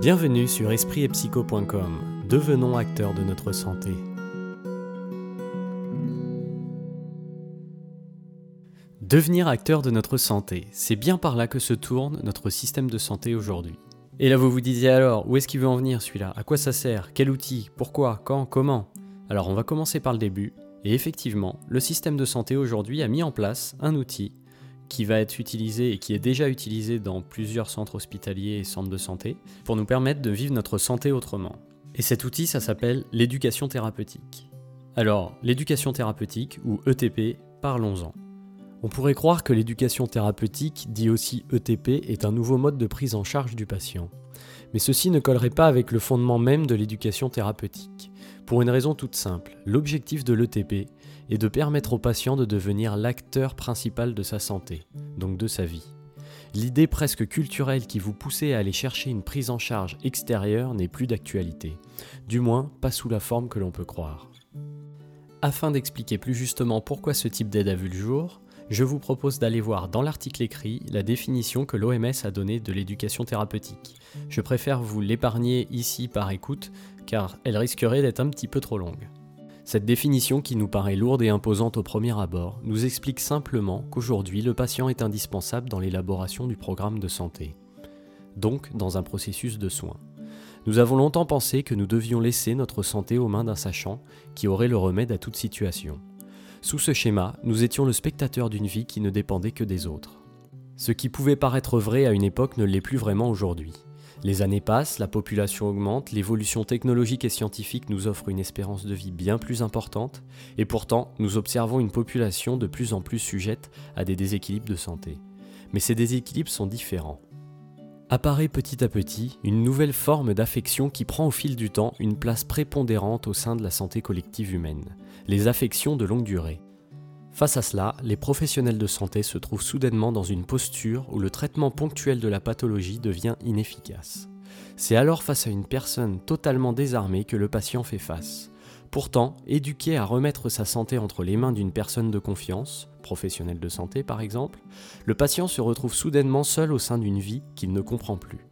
Bienvenue sur espritetpsycho.com. Devenons acteurs de notre santé. Devenir acteur de notre santé, c'est bien par là que se tourne notre système de santé aujourd'hui. Et là vous vous disiez alors, où est-ce qu'il veut en venir celui-là? À quoi ça sert? Quel outil? Pourquoi? Quand? Comment? Alors on va commencer par le début. Et effectivement, le système de santé aujourd'hui a mis en place un outil qui va être utilisé et qui est déjà utilisé dans plusieurs centres hospitaliers et centres de santé pour nous permettre de vivre notre santé autrement. Et cet outil, ça s'appelle l'éducation thérapeutique. Alors, l'éducation thérapeutique, ou ETP, parlons-en. On pourrait croire que l'éducation thérapeutique, dit aussi ETP, est un nouveau mode de prise en charge du patient. Mais ceci ne collerait pas avec le fondement même de l'éducation thérapeutique. Pour une raison toute simple, l'objectif de l'ETP est de permettre au patient de devenir l'acteur principal de sa santé, donc de sa vie. L'idée presque culturelle qui vous poussait à aller chercher une prise en charge extérieure n'est plus d'actualité, du moins pas sous la forme que l'on peut croire. Afin d'expliquer plus justement pourquoi ce type d'aide a vu le jour, je vous propose d'aller voir dans l'article écrit la définition que l'OMS a donnée de l'éducation thérapeutique. Je préfère vous l'épargner ici par écoute, car elle risquerait d'être un petit peu trop longue. Cette définition qui nous paraît lourde et imposante au premier abord nous explique simplement qu'aujourd'hui le patient est indispensable dans l'élaboration du programme de santé, donc dans un processus de soins. Nous avons longtemps pensé que nous devions laisser notre santé aux mains d'un sachant qui aurait le remède à toute situation. Sous ce schéma, nous étions le spectateur d'une vie qui ne dépendait que des autres. Ce qui pouvait paraître vrai à une époque ne l'est plus vraiment aujourd'hui. Les années passent, la population augmente, l'évolution technologique et scientifique nous offre une espérance de vie bien plus importante, et pourtant nous observons une population de plus en plus sujette à des déséquilibres de santé. Mais ces déséquilibres sont différents. Apparaît petit à petit une nouvelle forme d'affection qui prend au fil du temps une place prépondérante au sein de la santé collective humaine, les affections de longue durée. Face à cela, les professionnels de santé se trouvent soudainement dans une posture où le traitement ponctuel de la pathologie devient inefficace. C'est alors face à une personne totalement désarmée que le patient fait face. Pourtant, éduqué à remettre sa santé entre les mains d'une personne de confiance, professionnel de santé par exemple, le patient se retrouve soudainement seul au sein d'une vie qu'il ne comprend plus.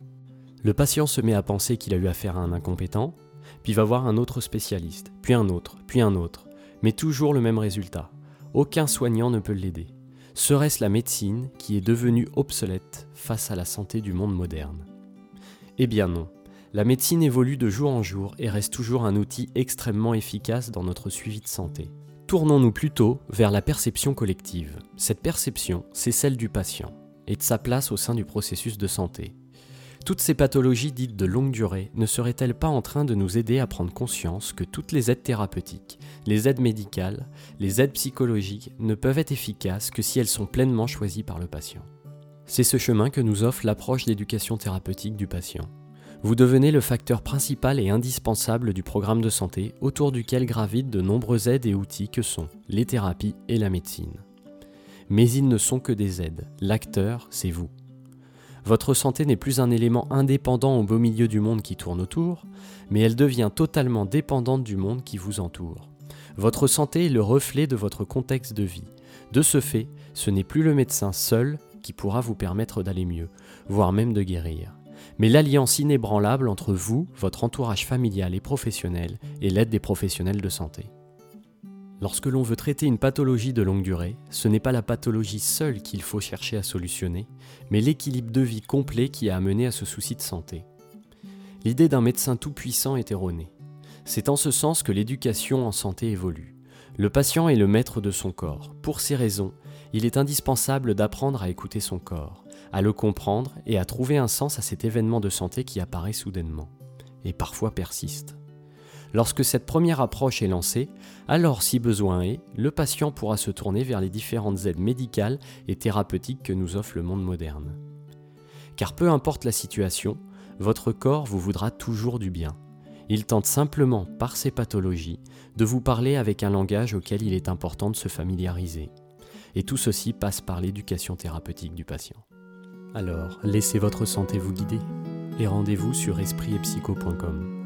Le patient se met à penser qu'il a eu affaire à un incompétent, puis va voir un autre spécialiste, puis un autre, puis un autre, mais toujours le même résultat, aucun soignant ne peut l'aider. Serait-ce la médecine qui est devenue obsolète face à la santé du monde moderne? Eh bien non. La médecine évolue de jour en jour et reste toujours un outil extrêmement efficace dans notre suivi de santé. Tournons-nous plutôt vers la perception collective. Cette perception, c'est celle du patient et de sa place au sein du processus de santé. Toutes ces pathologies dites de longue durée ne seraient-elles pas en train de nous aider à prendre conscience que toutes les aides thérapeutiques, les aides médicales, les aides psychologiques ne peuvent être efficaces que si elles sont pleinement choisies par le patient? C'est ce chemin que nous offre l'approche d'éducation thérapeutique du patient. Vous devenez le facteur principal et indispensable du programme de santé autour duquel gravitent de nombreuses aides et outils que sont les thérapies et la médecine. Mais ils ne sont que des aides, l'acteur, c'est vous. Votre santé n'est plus un élément indépendant au beau milieu du monde qui tourne autour, mais elle devient totalement dépendante du monde qui vous entoure. Votre santé est le reflet de votre contexte de vie. De ce fait, ce n'est plus le médecin seul qui pourra vous permettre d'aller mieux, voire même de guérir, mais l'alliance inébranlable entre vous, votre entourage familial et professionnel, et l'aide des professionnels de santé. Lorsque l'on veut traiter une pathologie de longue durée, ce n'est pas la pathologie seule qu'il faut chercher à solutionner, mais l'équilibre de vie complet qui a amené à ce souci de santé. L'idée d'un médecin tout-puissant est erronée. C'est en ce sens que l'éducation en santé évolue. Le patient est le maître de son corps. Pour ces raisons, il est indispensable d'apprendre à écouter son corps, à le comprendre et à trouver un sens à cet événement de santé qui apparaît soudainement, et parfois persiste. Lorsque cette première approche est lancée, alors si besoin est, le patient pourra se tourner vers les différentes aides médicales et thérapeutiques que nous offre le monde moderne. Car peu importe la situation, votre corps vous voudra toujours du bien. Il tente simplement, par ses pathologies, de vous parler avec un langage auquel il est important de se familiariser. Et tout ceci passe par l'éducation thérapeutique du patient. Alors, laissez votre santé vous guider et rendez-vous sur espritpsycho.com.